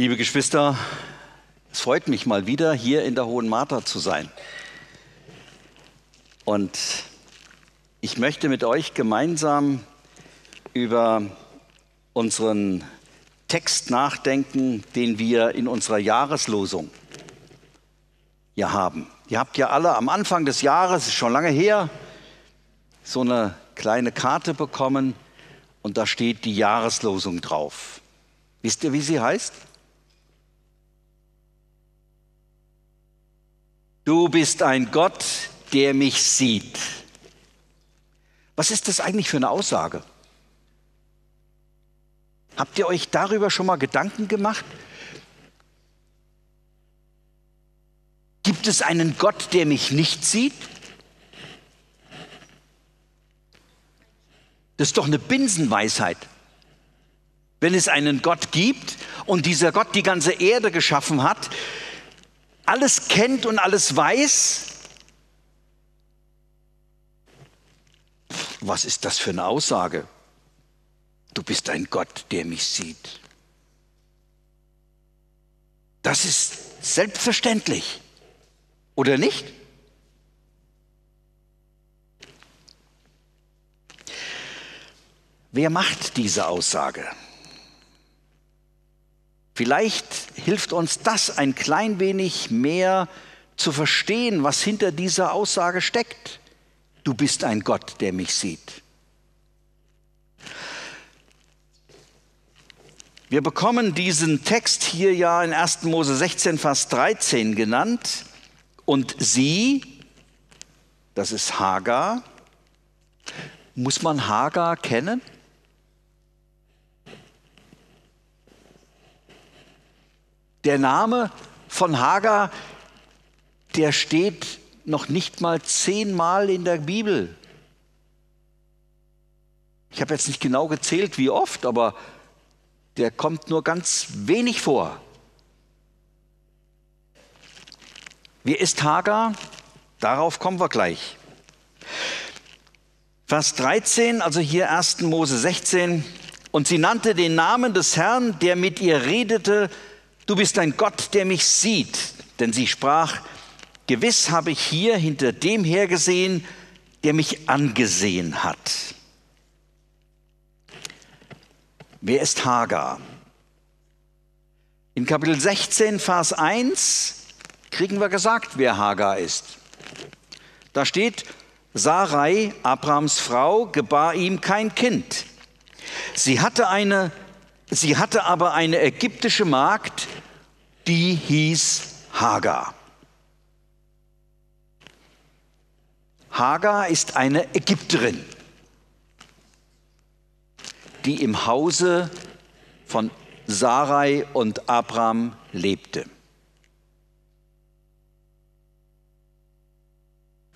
Liebe Geschwister, es freut mich mal wieder hier in der Hohen Martha zu sein. Und ich möchte mit euch gemeinsam über unseren Text nachdenken, den wir in unserer Jahreslosung hier haben. Ihr habt ja alle am Anfang des Jahres, ist schon lange her, so eine kleine Karte bekommen und da steht die Jahreslosung drauf. Wisst ihr, wie sie heißt? Du bist ein Gott, der mich sieht. Was ist das eigentlich für eine Aussage? Habt ihr euch darüber schon mal Gedanken gemacht? Gibt es einen Gott, der mich nicht sieht? Das ist doch eine Binsenweisheit. Wenn es einen Gott gibt und dieser Gott die ganze Erde geschaffen hat, alles kennt und alles weiß, was ist das für eine Aussage? Du bist ein Gott, der mich sieht. Das ist selbstverständlich, oder nicht? Wer macht diese Aussage? Vielleicht hilft uns das ein klein wenig mehr zu verstehen, was hinter dieser Aussage steckt. Du bist ein Gott, der mich sieht. Wir bekommen diesen Text hier ja in 1. Mose 16, Vers 13 genannt. Und sie, das ist Hagar, muss man Hagar kennen? Der Name von Hagar, der steht noch nicht mal zehnmal in der Bibel. Ich habe jetzt nicht genau gezählt, wie oft, aber der kommt nur ganz wenig vor. Wie ist Hagar? Darauf kommen wir gleich. Vers 13, also hier 1. Mose 16. Und sie nannte den Namen des Herrn, der mit ihr redete, du bist ein Gott, der mich sieht. Denn sie sprach, gewiss habe ich hier hinter dem hergesehen, der mich angesehen hat. Wer ist Hagar? In Kapitel 16, Vers 1 kriegen wir gesagt, wer Hagar ist. Da steht, Sarai, Abrahams Frau, gebar ihm kein Kind. Sie hatte, eine, sie hatte aber eine ägyptische Magd, die hieß Hagar. Hagar ist eine Ägypterin, die im Hause von Sarai und Abraham lebte.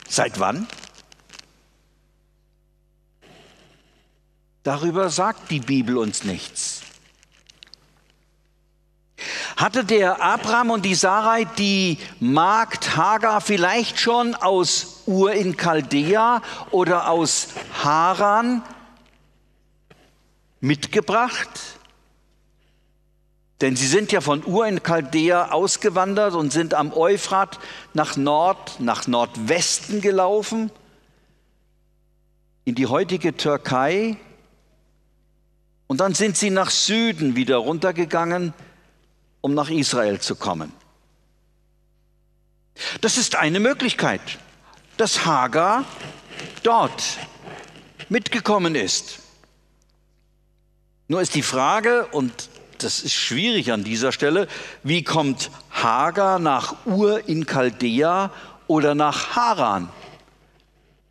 Seit wann? Darüber sagt die Bibel uns nichts. Hatte der Abraham und die Sarai die Magd Hagar vielleicht schon aus Ur in Chaldea oder aus Haran mitgebracht? Denn sie sind ja von Ur in Chaldea ausgewandert und sind am Euphrat nach Nord, nach Nordwesten gelaufen, in die heutige Türkei. Und dann sind sie nach Süden wieder runtergegangen um nach Israel zu kommen. Das ist eine Möglichkeit, dass Hagar dort mitgekommen ist. Nur ist die Frage, und das ist schwierig an dieser Stelle, wie kommt Hagar nach Ur in Chaldea oder nach Haran?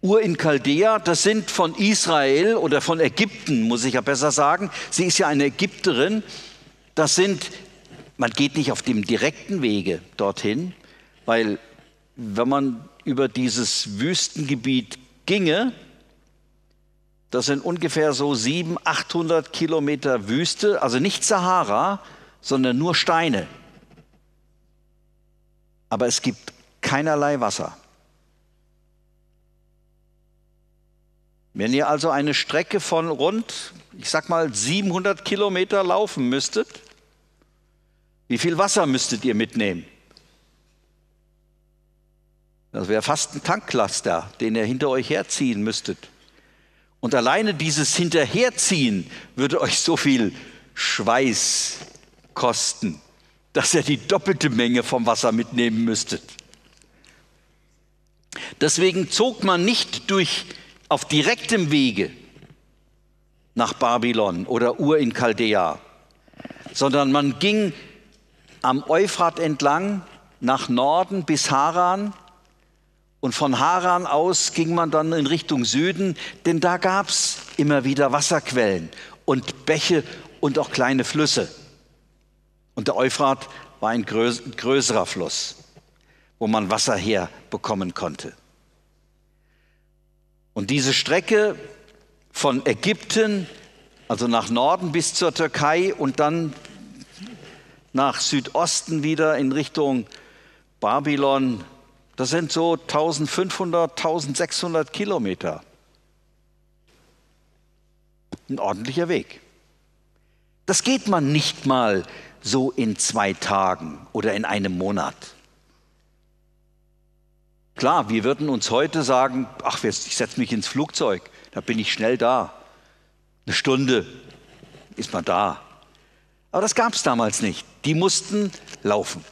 Ur in Chaldea, das sind von Israel oder von Ägypten, muss ich ja besser sagen. Sie ist ja eine Ägypterin. Das sind man geht nicht auf dem direkten Wege dorthin, weil wenn man über dieses Wüstengebiet ginge, das sind ungefähr so 700, 800 Kilometer Wüste, also nicht Sahara, sondern nur Steine. Aber es gibt keinerlei Wasser. Wenn ihr also eine Strecke von rund, ich sag mal 700 Kilometer laufen müsstet, Wie viel Wasser müsstet ihr mitnehmen? Das wäre fast ein Tanklaster, den ihr hinter euch herziehen müsstet. Und alleine dieses Hinterherziehen würde euch so viel Schweiß kosten, dass ihr die doppelte Menge vom Wasser mitnehmen müsstet. Deswegen zog man nicht durch auf direktem Wege nach Babylon oder Ur in Chaldea, sondern man ging am Euphrat entlang nach Norden bis Haran und von Haran aus ging man dann in Richtung Süden, denn da gab es immer wieder Wasserquellen und Bäche und auch kleine Flüsse. Und der Euphrat war ein größerer Fluss, wo man Wasser herbekommen konnte. Und diese Strecke von Ägypten, also nach Norden bis zur Türkei und dann nach Südosten wieder in Richtung Babylon, das sind so 1500, 1600 Kilometer. Ein ordentlicher Weg. Das geht man nicht mal so in zwei Tagen oder in einem Monat. Klar, wir würden uns heute sagen, ach, ich setze mich ins Flugzeug, da bin ich schnell da. Eine Stunde ist man da. Aber das gab es damals nicht. Die mussten laufen.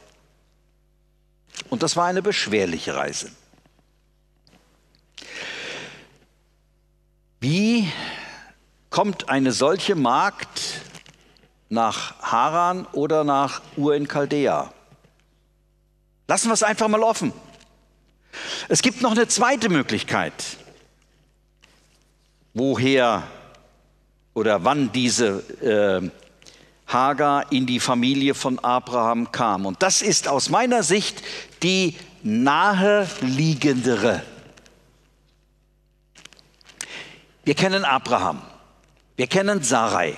Und das war eine beschwerliche Reise. Wie kommt eine solche Magd nach Haran oder nach Ur in Chaldea? Lassen wir es einfach mal offen. Es gibt noch eine zweite Möglichkeit, woher oder wann diese äh, Hagar in die Familie von Abraham kam. Und das ist aus meiner Sicht die naheliegendere. Wir kennen Abraham, wir kennen Sarai.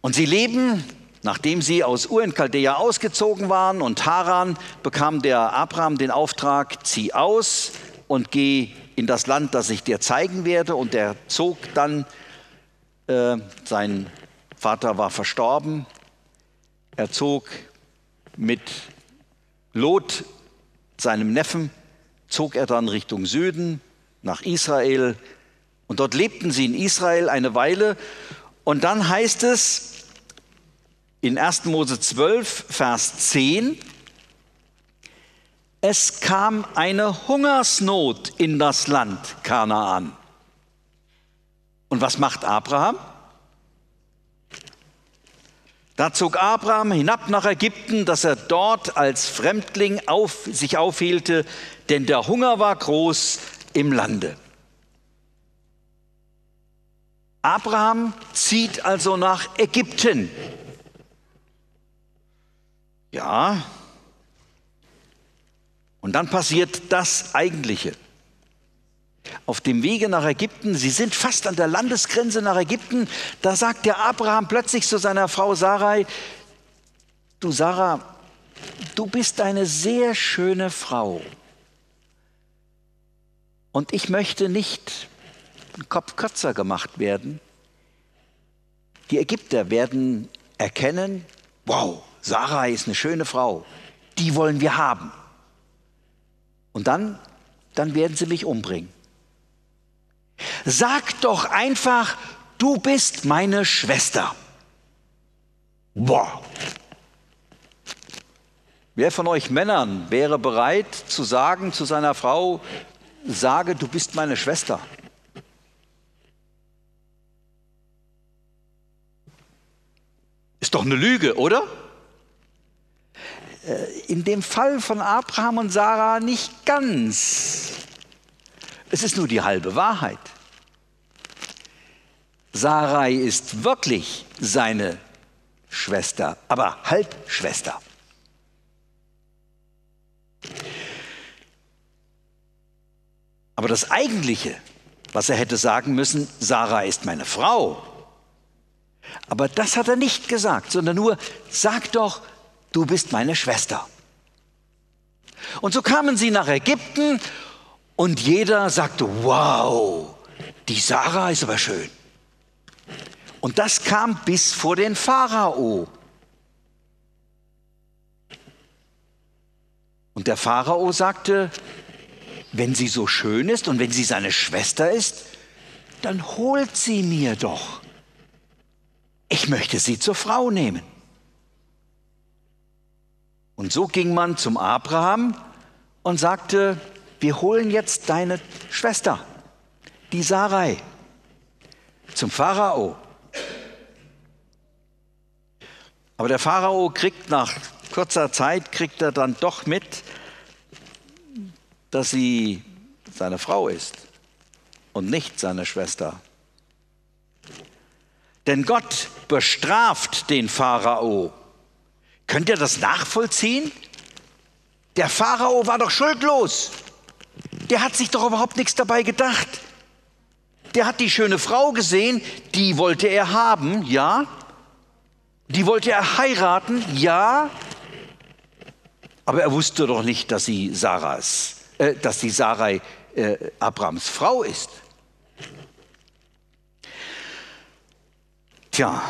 Und sie leben, nachdem sie aus Ur in Chaldea ausgezogen waren und Haran, bekam der Abraham den Auftrag, zieh aus und geh in das Land, das ich dir zeigen werde. Und er zog dann äh, sein Vater war verstorben. Er zog mit Lot, seinem Neffen, zog er dann Richtung Süden nach Israel. Und dort lebten sie in Israel eine Weile. Und dann heißt es in 1. Mose 12, Vers 10, es kam eine Hungersnot in das Land Kanaan. Und was macht Abraham? Da zog Abraham hinab nach Ägypten, dass er dort als Fremdling auf, sich aufhielte, denn der Hunger war groß im Lande. Abraham zieht also nach Ägypten. Ja. Und dann passiert das Eigentliche auf dem Wege nach Ägypten, sie sind fast an der Landesgrenze nach Ägypten, da sagt der Abraham plötzlich zu seiner Frau Sarai, du Sarah, du bist eine sehr schöne Frau und ich möchte nicht einen Kopf kürzer gemacht werden. Die Ägypter werden erkennen, wow, Sarah ist eine schöne Frau, die wollen wir haben. Und dann, dann werden sie mich umbringen. Sag doch einfach, du bist meine Schwester. Boah. Wer von euch Männern wäre bereit zu sagen zu seiner Frau, sage, du bist meine Schwester? Ist doch eine Lüge, oder? Äh, in dem Fall von Abraham und Sarah nicht ganz. Es ist nur die halbe Wahrheit. Sarai ist wirklich seine Schwester, aber Halbschwester. Aber das Eigentliche, was er hätte sagen müssen, Sarah ist meine Frau. Aber das hat er nicht gesagt, sondern nur, sag doch, du bist meine Schwester. Und so kamen sie nach Ägypten und jeder sagte, wow, die Sarah ist aber schön. Und das kam bis vor den Pharao. Und der Pharao sagte, wenn sie so schön ist und wenn sie seine Schwester ist, dann holt sie mir doch. Ich möchte sie zur Frau nehmen. Und so ging man zum Abraham und sagte, wir holen jetzt deine Schwester, die Sarai, zum Pharao. Aber der Pharao kriegt nach kurzer Zeit, kriegt er dann doch mit, dass sie seine Frau ist und nicht seine Schwester. Denn Gott bestraft den Pharao. Könnt ihr das nachvollziehen? Der Pharao war doch schuldlos. Der hat sich doch überhaupt nichts dabei gedacht. Der hat die schöne Frau gesehen, die wollte er haben, ja. Die wollte er heiraten, ja. Aber er wusste doch nicht, dass sie Sarahs, äh, dass die Sarai äh, Abrahams Frau ist. Tja,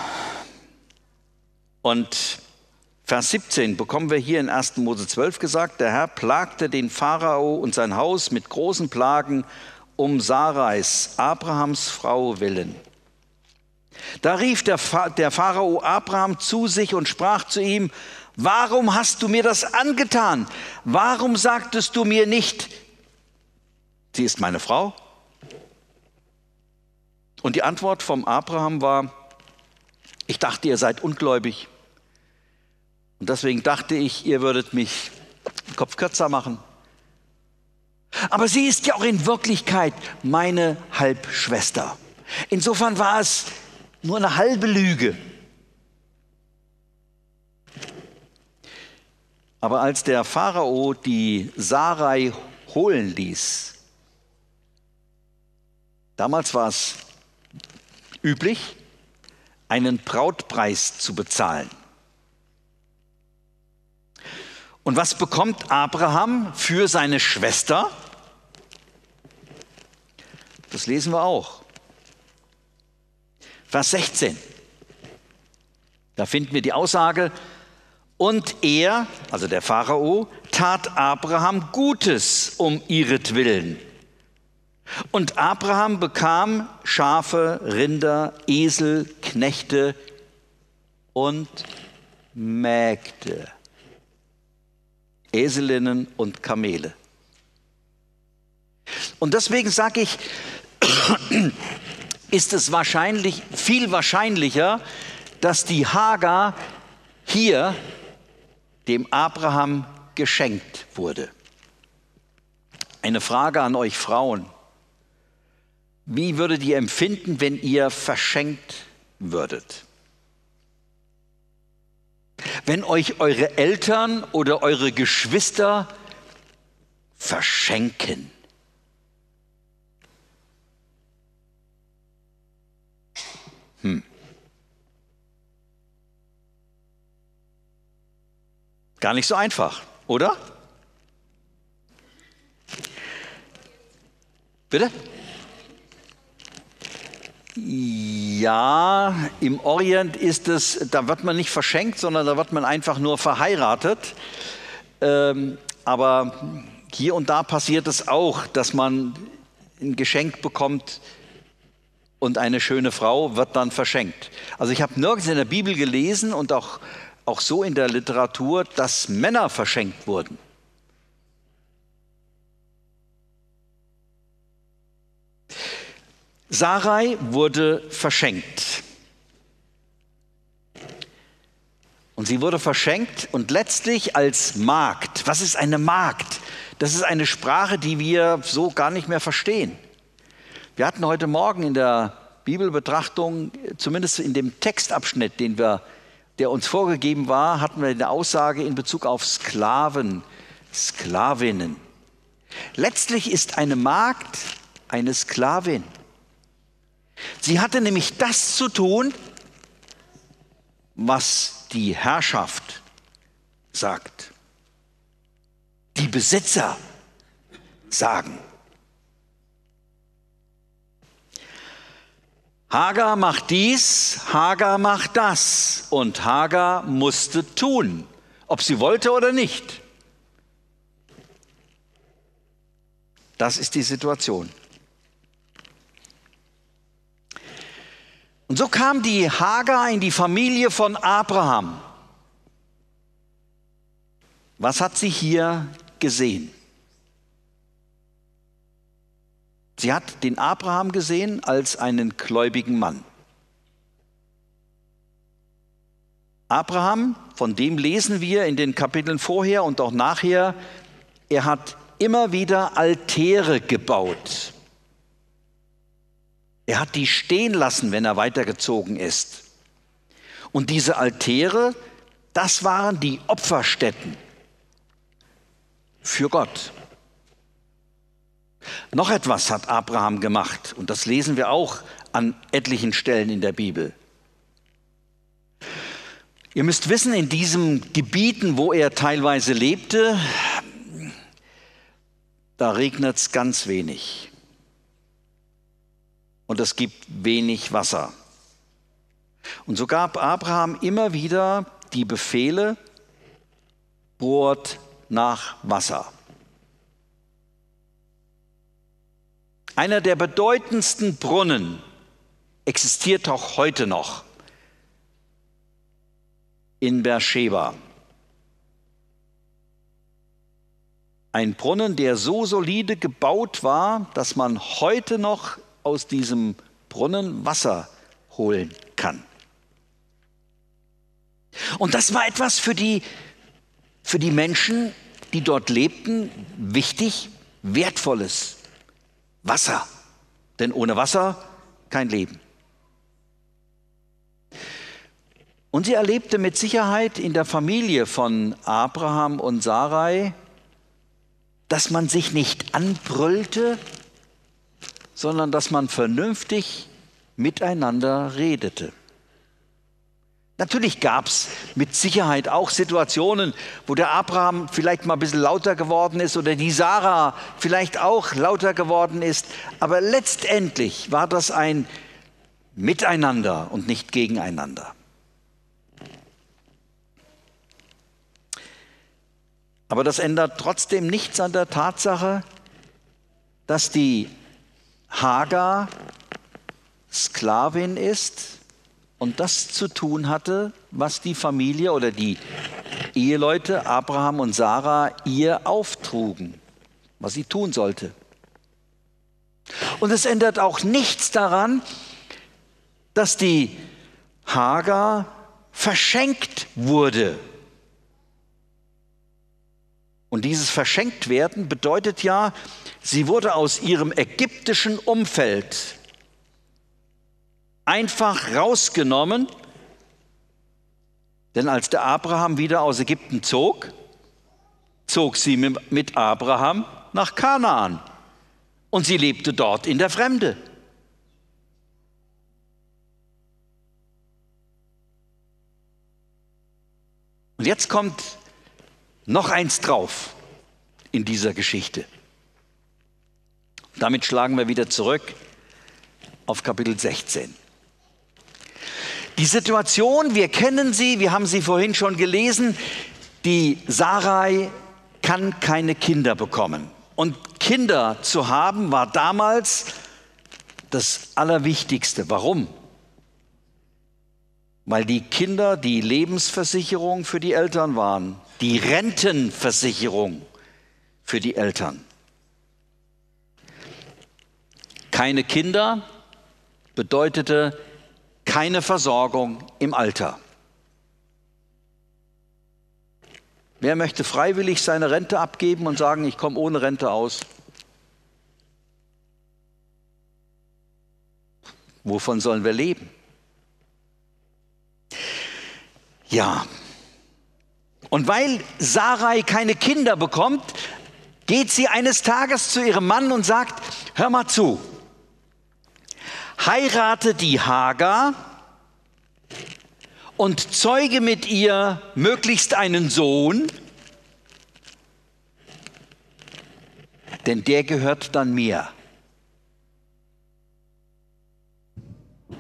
und Vers 17 bekommen wir hier in 1. Mose 12 gesagt, der Herr plagte den Pharao und sein Haus mit großen Plagen um Sarais, Abrahams Frau willen. Da rief der, der Pharao Abraham zu sich und sprach zu ihm, warum hast du mir das angetan? Warum sagtest du mir nicht, sie ist meine Frau? Und die Antwort vom Abraham war, ich dachte, ihr seid ungläubig. Und deswegen dachte ich, ihr würdet mich den Kopf kürzer machen. Aber sie ist ja auch in Wirklichkeit meine Halbschwester. Insofern war es nur eine halbe Lüge. Aber als der Pharao die Sarai holen ließ, damals war es üblich, einen Brautpreis zu bezahlen. Und was bekommt Abraham für seine Schwester? Das lesen wir auch. Vers 16. Da finden wir die Aussage, und er, also der Pharao, tat Abraham Gutes um ihretwillen. Und Abraham bekam Schafe, Rinder, Esel, Knechte und Mägde. Eselinnen und Kamele. Und deswegen sage ich, ist es wahrscheinlich, viel wahrscheinlicher, dass die Hagar hier dem Abraham geschenkt wurde. Eine Frage an euch Frauen. Wie würdet ihr empfinden, wenn ihr verschenkt würdet? Wenn euch eure Eltern oder eure Geschwister verschenken. Hm. Gar nicht so einfach, oder? Bitte? Ja, im Orient ist es, da wird man nicht verschenkt, sondern da wird man einfach nur verheiratet. Ähm, aber hier und da passiert es auch, dass man ein Geschenk bekommt und eine schöne Frau wird dann verschenkt. Also ich habe nirgends in der Bibel gelesen und auch, auch so in der Literatur, dass Männer verschenkt wurden. Sarai wurde verschenkt. Und sie wurde verschenkt und letztlich als Magd. Was ist eine Magd? Das ist eine Sprache, die wir so gar nicht mehr verstehen. Wir hatten heute Morgen in der Bibelbetrachtung, zumindest in dem Textabschnitt, den wir, der uns vorgegeben war, hatten wir eine Aussage in Bezug auf Sklaven, Sklavinnen. Letztlich ist eine Magd eine Sklavin. Sie hatte nämlich das zu tun, was die Herrschaft sagt. Die Besitzer sagen. Hagar macht dies, Hagar macht das und Hagar musste tun, ob sie wollte oder nicht. Das ist die Situation. Und so kam die Hagar in die Familie von Abraham. Was hat sie hier gesehen? Sie hat den Abraham gesehen als einen gläubigen Mann. Abraham, von dem lesen wir in den Kapiteln vorher und auch nachher, er hat immer wieder Altäre gebaut. Er hat die stehen lassen, wenn er weitergezogen ist. Und diese Altäre, das waren die Opferstätten für Gott. Noch etwas hat Abraham gemacht, und das lesen wir auch an etlichen Stellen in der Bibel. Ihr müsst wissen, in diesen Gebieten, wo er teilweise lebte, da regnet es ganz wenig. Und es gibt wenig Wasser. Und so gab Abraham immer wieder die Befehle, bohrt nach Wasser. Einer der bedeutendsten Brunnen existiert auch heute noch in Beersheba. Ein Brunnen, der so solide gebaut war, dass man heute noch aus diesem Brunnen Wasser holen kann. Und das war etwas für die, für die Menschen, die dort lebten, wichtig, wertvolles Wasser. Denn ohne Wasser kein Leben. Und sie erlebte mit Sicherheit in der Familie von Abraham und Sarai, dass man sich nicht anbrüllte, sondern dass man vernünftig miteinander redete. Natürlich gab es mit Sicherheit auch Situationen, wo der Abraham vielleicht mal ein bisschen lauter geworden ist oder die Sarah vielleicht auch lauter geworden ist. Aber letztendlich war das ein Miteinander und nicht gegeneinander. Aber das ändert trotzdem nichts an der Tatsache, dass die Hagar Sklavin ist und das zu tun hatte, was die Familie oder die Eheleute Abraham und Sarah ihr auftrugen, was sie tun sollte. Und es ändert auch nichts daran, dass die Hagar verschenkt wurde und dieses Verschenktwerden bedeutet ja, sie wurde aus ihrem ägyptischen Umfeld einfach rausgenommen, denn als der Abraham wieder aus Ägypten zog, zog sie mit Abraham nach Kanaan und sie lebte dort in der Fremde. Und jetzt kommt noch eins drauf in dieser Geschichte. Damit schlagen wir wieder zurück auf Kapitel 16. Die Situation, wir kennen sie, wir haben sie vorhin schon gelesen, die Sarai kann keine Kinder bekommen. Und Kinder zu haben war damals das Allerwichtigste. Warum? Weil die Kinder die Lebensversicherung für die Eltern waren die Rentenversicherung für die Eltern. Keine Kinder bedeutete keine Versorgung im Alter. Wer möchte freiwillig seine Rente abgeben und sagen, ich komme ohne Rente aus? Wovon sollen wir leben? Ja, und weil Sarai keine Kinder bekommt, geht sie eines Tages zu ihrem Mann und sagt, hör mal zu, heirate die Hagar und zeuge mit ihr möglichst einen Sohn, denn der gehört dann mir.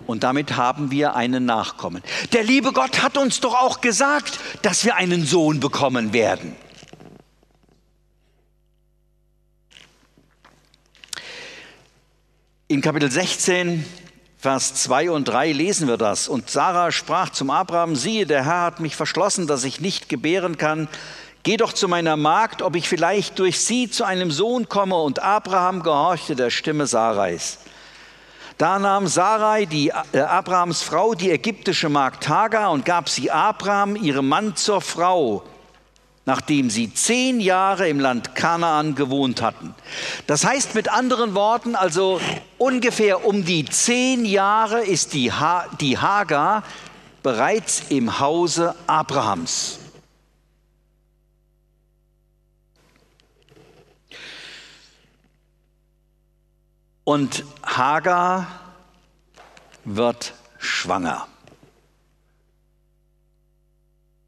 Und damit haben wir einen Nachkommen. Der liebe Gott hat uns doch auch gesagt, dass wir einen Sohn bekommen werden. In Kapitel 16, Vers 2 und 3 lesen wir das. Und Sarah sprach zum Abraham, siehe, der Herr hat mich verschlossen, dass ich nicht gebären kann. Geh doch zu meiner Magd, ob ich vielleicht durch sie zu einem Sohn komme. Und Abraham gehorchte der Stimme Sarais. Da nahm Sarai, die, äh, Abrahams Frau, die ägyptische Magd Hagar und gab sie Abraham, ihrem Mann, zur Frau nachdem sie zehn Jahre im Land Kanaan gewohnt hatten. Das heißt mit anderen Worten, also ungefähr um die zehn Jahre ist die, ha die Hagar bereits im Hause Abrahams. Und Hagar wird schwanger.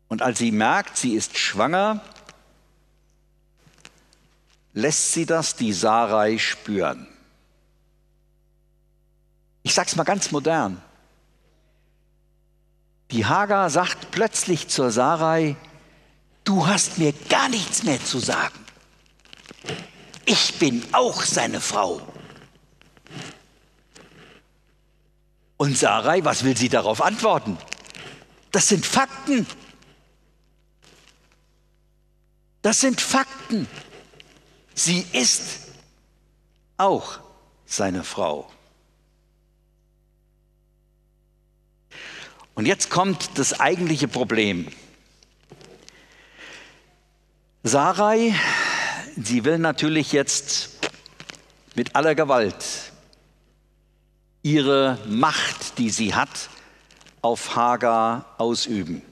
Und als sie merkt, sie ist schwanger, lässt sie das die Sarai spüren. Ich sage es mal ganz modern. Die Hagar sagt plötzlich zur Sarai, du hast mir gar nichts mehr zu sagen. Ich bin auch seine Frau. Und Sarai, was will sie darauf antworten? Das sind Fakten. Das sind Fakten. Sie ist auch seine Frau. Und jetzt kommt das eigentliche Problem. Sarai, sie will natürlich jetzt mit aller Gewalt ihre Macht, die sie hat, auf Hagar ausüben.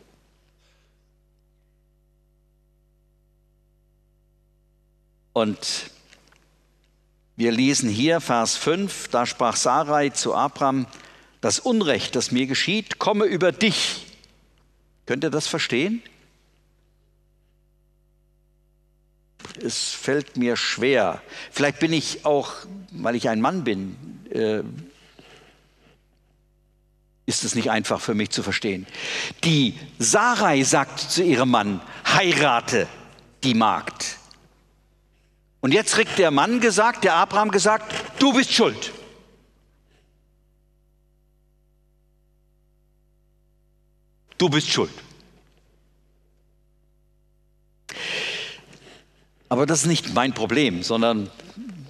Und wir lesen hier Vers 5, da sprach Sarai zu Abraham, das Unrecht, das mir geschieht, komme über dich. Könnt ihr das verstehen? Es fällt mir schwer. Vielleicht bin ich auch, weil ich ein Mann bin, äh, ist es nicht einfach für mich zu verstehen. Die Sarai sagt zu ihrem Mann, heirate die Magd. Und jetzt kriegt der Mann gesagt, der Abraham gesagt, du bist schuld. Du bist schuld. Aber das ist nicht mein Problem, sondern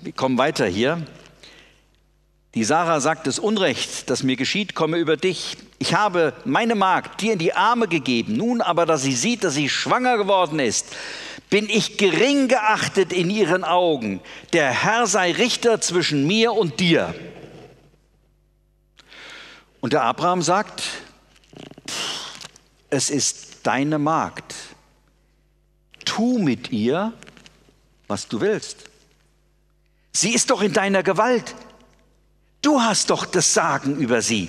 wir kommen weiter hier. Die Sarah sagt, das Unrecht, das mir geschieht, komme über dich. Ich habe meine Magd dir in die Arme gegeben. Nun aber, dass sie sieht, dass sie schwanger geworden ist, bin ich gering geachtet in ihren Augen. Der Herr sei Richter zwischen mir und dir. Und der Abraham sagt, es ist deine Magd. Tu mit ihr, was du willst. Sie ist doch in deiner Gewalt. Du hast doch das Sagen über sie.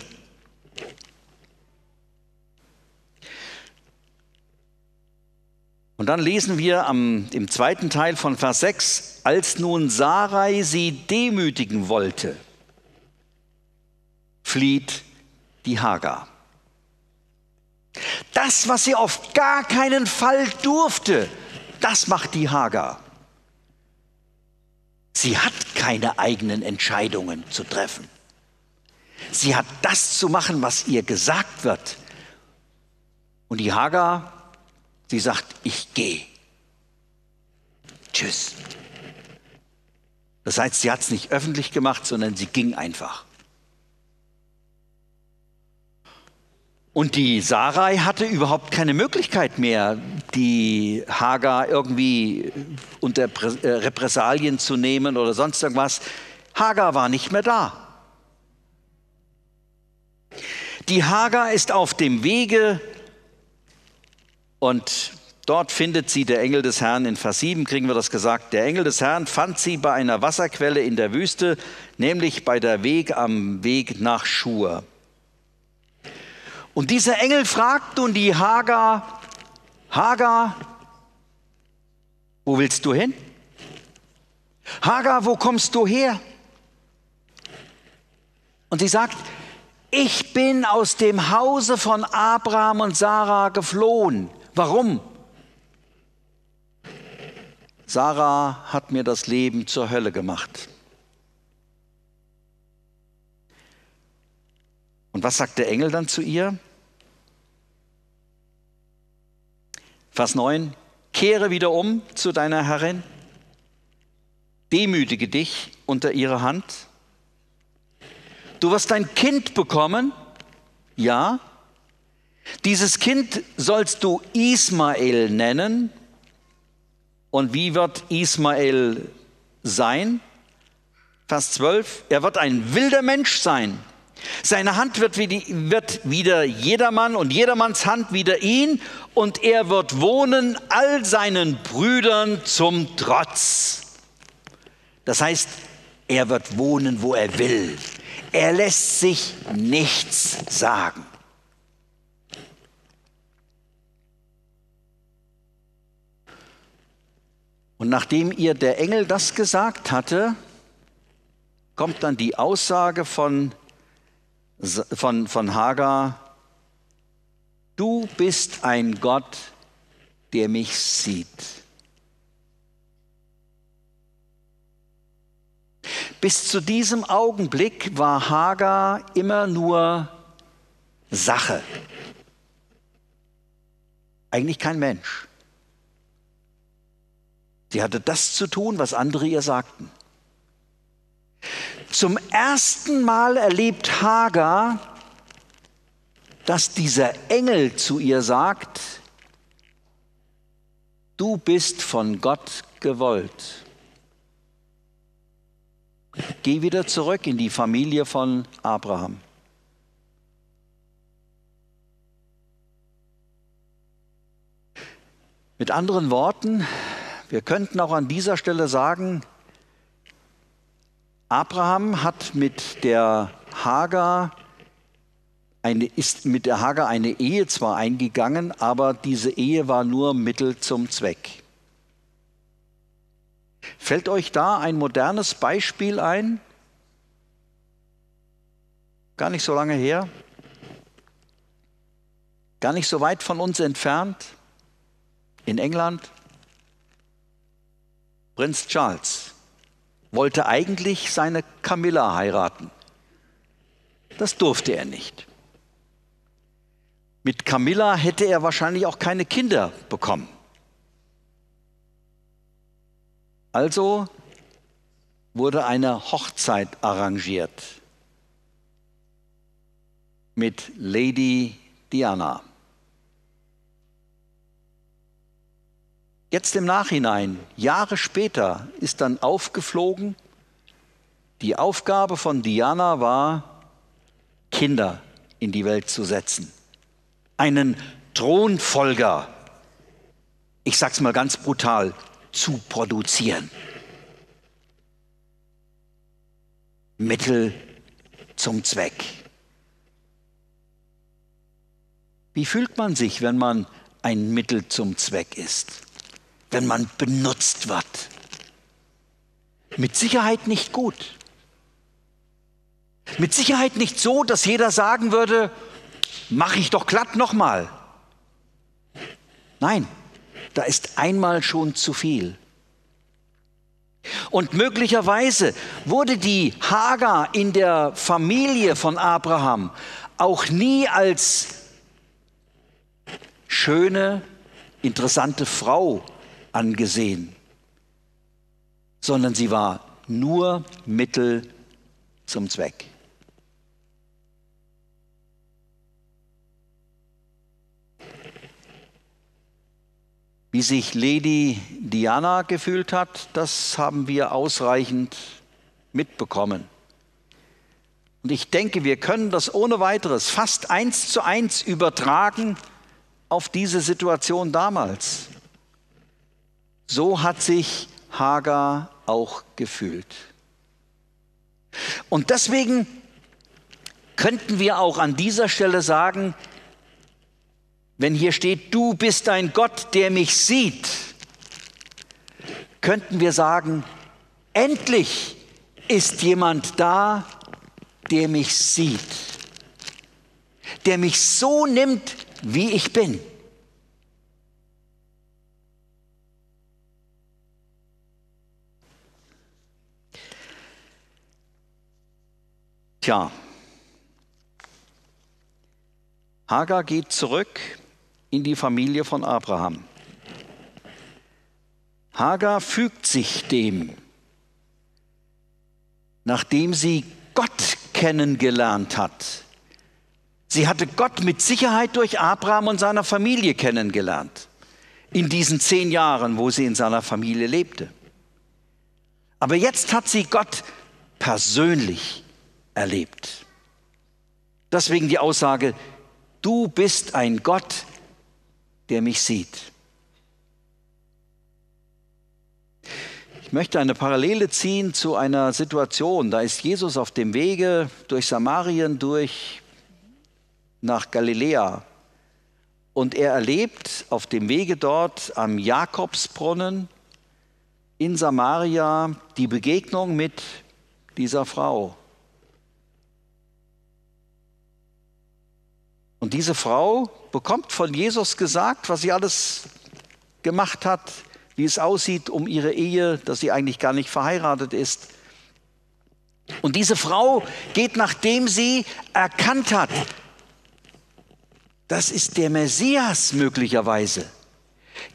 Und dann lesen wir am, im zweiten Teil von Vers 6, als nun Sarai sie demütigen wollte, flieht die Hagar. Das, was sie auf gar keinen Fall durfte, das macht die Hagar. Sie hat keine eigenen Entscheidungen zu treffen. Sie hat das zu machen, was ihr gesagt wird. Und die Hagar Sie sagt, ich gehe. Tschüss. Das heißt, sie hat es nicht öffentlich gemacht, sondern sie ging einfach. Und die Sarai hatte überhaupt keine Möglichkeit mehr, die Hagar irgendwie unter äh, Repressalien zu nehmen oder sonst irgendwas. Hagar war nicht mehr da. Die Hagar ist auf dem Wege und dort findet sie der Engel des Herrn. In Vers 7 kriegen wir das gesagt. Der Engel des Herrn fand sie bei einer Wasserquelle in der Wüste, nämlich bei der Weg am Weg nach Schur. Und dieser Engel fragt nun die Hagar, Hagar, wo willst du hin? Hagar, wo kommst du her? Und sie sagt, ich bin aus dem Hause von Abraham und Sarah geflohen. Warum? Sarah hat mir das Leben zur Hölle gemacht. Und was sagt der Engel dann zu ihr? Vers 9, kehre wieder um zu deiner Herrin, demütige dich unter ihre Hand. Du wirst ein Kind bekommen, ja. Dieses Kind sollst du Ismael nennen. Und wie wird Ismael sein? Vers 12, er wird ein wilder Mensch sein. Seine Hand wird, wie die, wird wieder jedermann und jedermanns Hand wieder ihn und er wird wohnen all seinen Brüdern zum Trotz. Das heißt, er wird wohnen, wo er will. Er lässt sich nichts sagen. Und nachdem ihr der Engel das gesagt hatte, kommt dann die Aussage von, von, von Hagar, du bist ein Gott, der mich sieht. Bis zu diesem Augenblick war Hagar immer nur Sache. Eigentlich kein Mensch. Sie hatte das zu tun, was andere ihr sagten. Zum ersten Mal erlebt Hagar, dass dieser Engel zu ihr sagt, du bist von Gott gewollt. Geh wieder zurück in die Familie von Abraham. Mit anderen Worten, wir könnten auch an dieser Stelle sagen, Abraham hat mit der Hagar eine, ist mit der Hagar eine Ehe zwar eingegangen, aber diese Ehe war nur Mittel zum Zweck. Fällt euch da ein modernes Beispiel ein? Gar nicht so lange her, gar nicht so weit von uns entfernt, in England. Prinz Charles wollte eigentlich seine Camilla heiraten. Das durfte er nicht. Mit Camilla hätte er wahrscheinlich auch keine Kinder bekommen. Also wurde eine Hochzeit arrangiert mit Lady Diana. Jetzt im Nachhinein, Jahre später, ist dann aufgeflogen, die Aufgabe von Diana war, Kinder in die Welt zu setzen. Einen Thronfolger, ich sag's mal ganz brutal, zu produzieren. Mittel zum Zweck. Wie fühlt man sich, wenn man ein Mittel zum Zweck ist? Wenn man benutzt wird? Mit Sicherheit nicht gut. Mit Sicherheit nicht so, dass jeder sagen würde, mache ich doch glatt nochmal. Nein, da ist einmal schon zu viel. Und möglicherweise wurde die Hagar in der Familie von Abraham auch nie als schöne, interessante Frau angesehen, sondern sie war nur Mittel zum Zweck. Wie sich Lady Diana gefühlt hat, das haben wir ausreichend mitbekommen. Und ich denke, wir können das ohne weiteres fast eins zu eins übertragen auf diese Situation damals. So hat sich Hagar auch gefühlt. Und deswegen könnten wir auch an dieser Stelle sagen, wenn hier steht, du bist ein Gott, der mich sieht, könnten wir sagen, endlich ist jemand da, der mich sieht, der mich so nimmt, wie ich bin. Tja, Hagar geht zurück in die Familie von Abraham. Hagar fügt sich dem, nachdem sie Gott kennengelernt hat. Sie hatte Gott mit Sicherheit durch Abraham und seiner Familie kennengelernt, in diesen zehn Jahren, wo sie in seiner Familie lebte. Aber jetzt hat sie Gott persönlich erlebt. Deswegen die Aussage, du bist ein Gott, der mich sieht. Ich möchte eine Parallele ziehen zu einer Situation. Da ist Jesus auf dem Wege durch Samarien durch nach Galiläa. Und er erlebt auf dem Wege dort am Jakobsbrunnen in Samaria die Begegnung mit dieser Frau. Und diese Frau bekommt von Jesus gesagt, was sie alles gemacht hat, wie es aussieht um ihre Ehe, dass sie eigentlich gar nicht verheiratet ist. Und diese Frau geht, nachdem sie erkannt hat, das ist der Messias möglicherweise,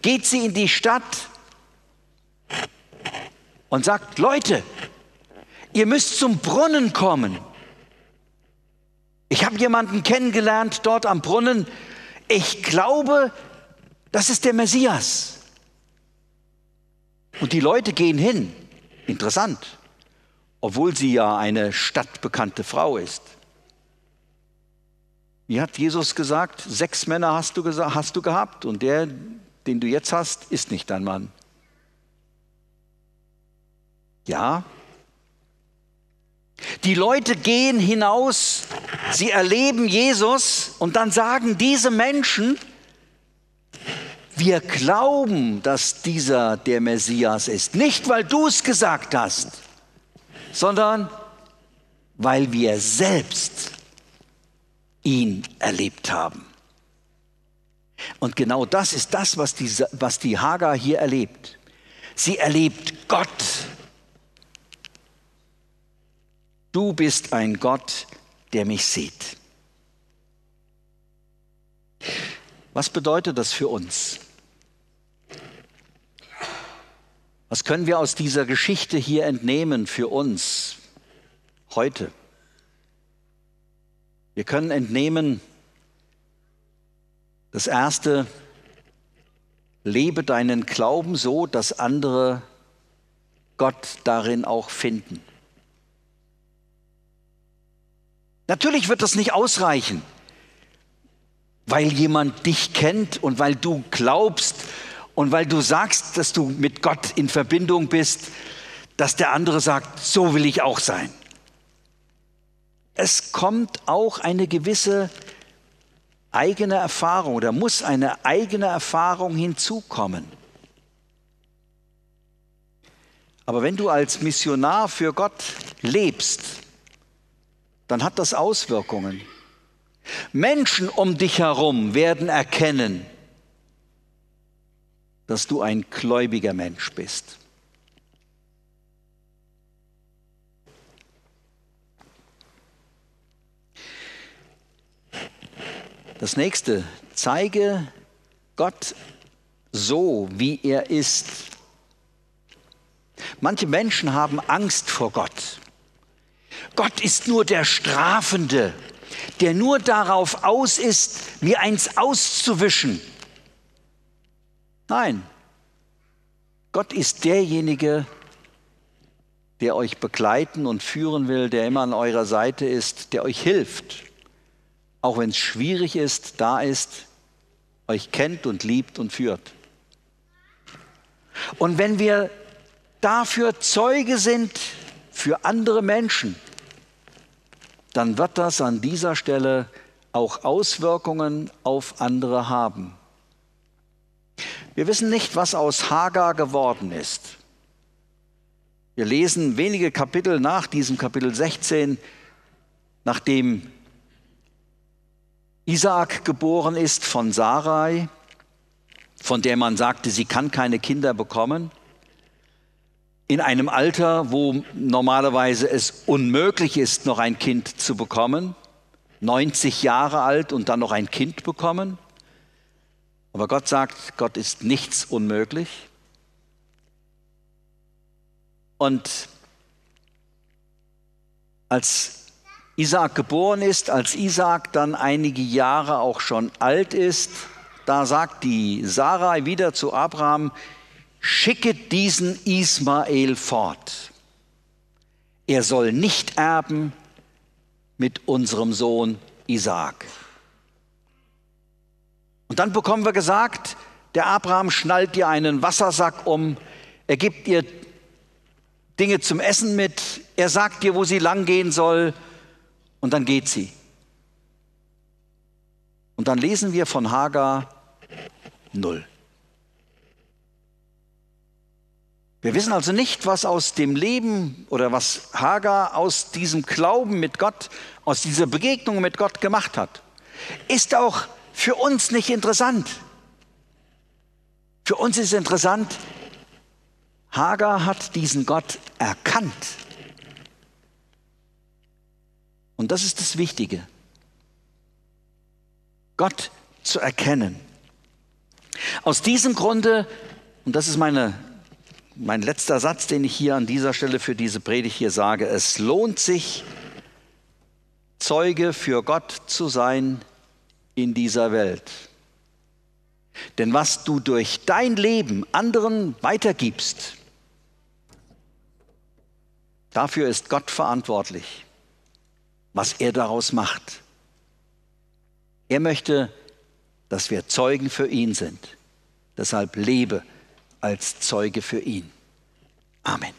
geht sie in die Stadt und sagt, Leute, ihr müsst zum Brunnen kommen. Ich habe jemanden kennengelernt dort am Brunnen. Ich glaube, das ist der Messias. Und die Leute gehen hin. Interessant. Obwohl sie ja eine stadtbekannte Frau ist. Wie hat Jesus gesagt? Sechs Männer hast du, hast du gehabt und der, den du jetzt hast, ist nicht dein Mann. Ja. Die Leute gehen hinaus, sie erleben Jesus und dann sagen diese Menschen, wir glauben, dass dieser der Messias ist. Nicht, weil du es gesagt hast, sondern weil wir selbst ihn erlebt haben. Und genau das ist das, was die, was die Hagar hier erlebt. Sie erlebt Gott. Du bist ein Gott, der mich sieht. Was bedeutet das für uns? Was können wir aus dieser Geschichte hier entnehmen für uns heute? Wir können entnehmen, das Erste, lebe deinen Glauben so, dass andere Gott darin auch finden. Natürlich wird das nicht ausreichen, weil jemand dich kennt und weil du glaubst und weil du sagst, dass du mit Gott in Verbindung bist, dass der andere sagt, so will ich auch sein. Es kommt auch eine gewisse eigene Erfahrung oder muss eine eigene Erfahrung hinzukommen. Aber wenn du als Missionar für Gott lebst, dann hat das Auswirkungen. Menschen um dich herum werden erkennen, dass du ein gläubiger Mensch bist. Das nächste, zeige Gott so, wie er ist. Manche Menschen haben Angst vor Gott. Gott ist nur der Strafende, der nur darauf aus ist, mir eins auszuwischen. Nein, Gott ist derjenige, der euch begleiten und führen will, der immer an eurer Seite ist, der euch hilft, auch wenn es schwierig ist, da ist, euch kennt und liebt und führt. Und wenn wir dafür Zeuge sind für andere Menschen, dann wird das an dieser Stelle auch Auswirkungen auf andere haben. Wir wissen nicht, was aus Hagar geworden ist. Wir lesen wenige Kapitel nach diesem Kapitel 16, nachdem Isaak geboren ist von Sarai, von der man sagte, sie kann keine Kinder bekommen, in einem Alter, wo normalerweise es unmöglich ist, noch ein Kind zu bekommen. 90 Jahre alt und dann noch ein Kind bekommen. Aber Gott sagt, Gott ist nichts unmöglich. Und als Isaak geboren ist, als Isaak dann einige Jahre auch schon alt ist, da sagt die Sarai wieder zu Abraham, schicke diesen Ismael fort. Er soll nicht erben mit unserem Sohn Isaak. Und dann bekommen wir gesagt, der Abraham schnallt ihr einen Wassersack um, er gibt ihr Dinge zum Essen mit, er sagt ihr, wo sie langgehen soll, und dann geht sie. Und dann lesen wir von Hagar null. Wir wissen also nicht, was aus dem Leben oder was Hagar aus diesem Glauben mit Gott, aus dieser Begegnung mit Gott gemacht hat. Ist auch für uns nicht interessant. Für uns ist interessant, Hagar hat diesen Gott erkannt. Und das ist das Wichtige. Gott zu erkennen. Aus diesem Grunde, und das ist meine, mein letzter Satz, den ich hier an dieser Stelle für diese Predigt hier sage, es lohnt sich, Zeuge für Gott zu sein in dieser Welt. Denn was du durch dein Leben anderen weitergibst, dafür ist Gott verantwortlich, was er daraus macht. Er möchte, dass wir Zeugen für ihn sind. Deshalb lebe als Zeuge für ihn. Amen.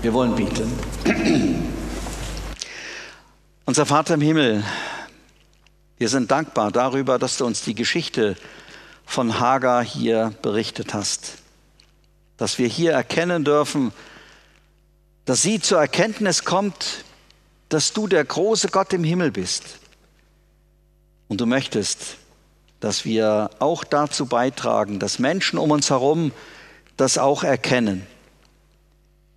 Wir wollen beten. Unser Vater im Himmel, wir sind dankbar darüber, dass du uns die Geschichte von Hagar hier berichtet hast. Dass wir hier erkennen dürfen, dass sie zur Erkenntnis kommt, dass du der große Gott im Himmel bist. Und du möchtest, dass wir auch dazu beitragen, dass Menschen um uns herum das auch erkennen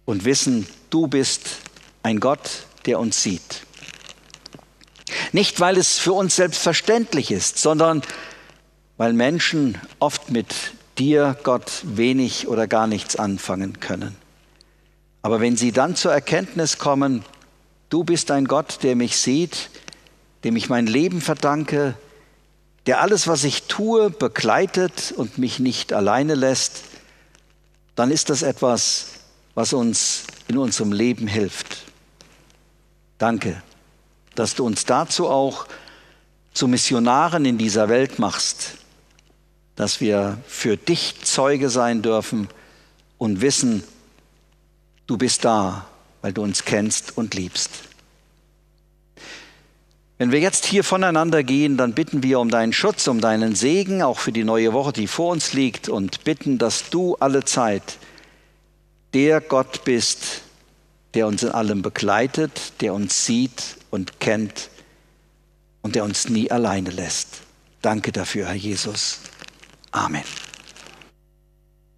und wissen, du bist ein Gott, der uns sieht. Nicht, weil es für uns selbstverständlich ist, sondern weil Menschen oft mit dir, Gott, wenig oder gar nichts anfangen können. Aber wenn sie dann zur Erkenntnis kommen, du bist ein Gott, der mich sieht, dem ich mein Leben verdanke, der alles, was ich tue, begleitet und mich nicht alleine lässt, dann ist das etwas, was uns in unserem Leben hilft. Danke, dass du uns dazu auch zu Missionaren in dieser Welt machst, dass wir für dich Zeuge sein dürfen und wissen, du bist da, weil du uns kennst und liebst. Wenn wir jetzt hier voneinander gehen, dann bitten wir um deinen Schutz, um deinen Segen, auch für die neue Woche, die vor uns liegt, und bitten, dass du alle Zeit der Gott bist, der uns in allem begleitet, der uns sieht und kennt und der uns nie alleine lässt. Danke dafür, Herr Jesus. Amen.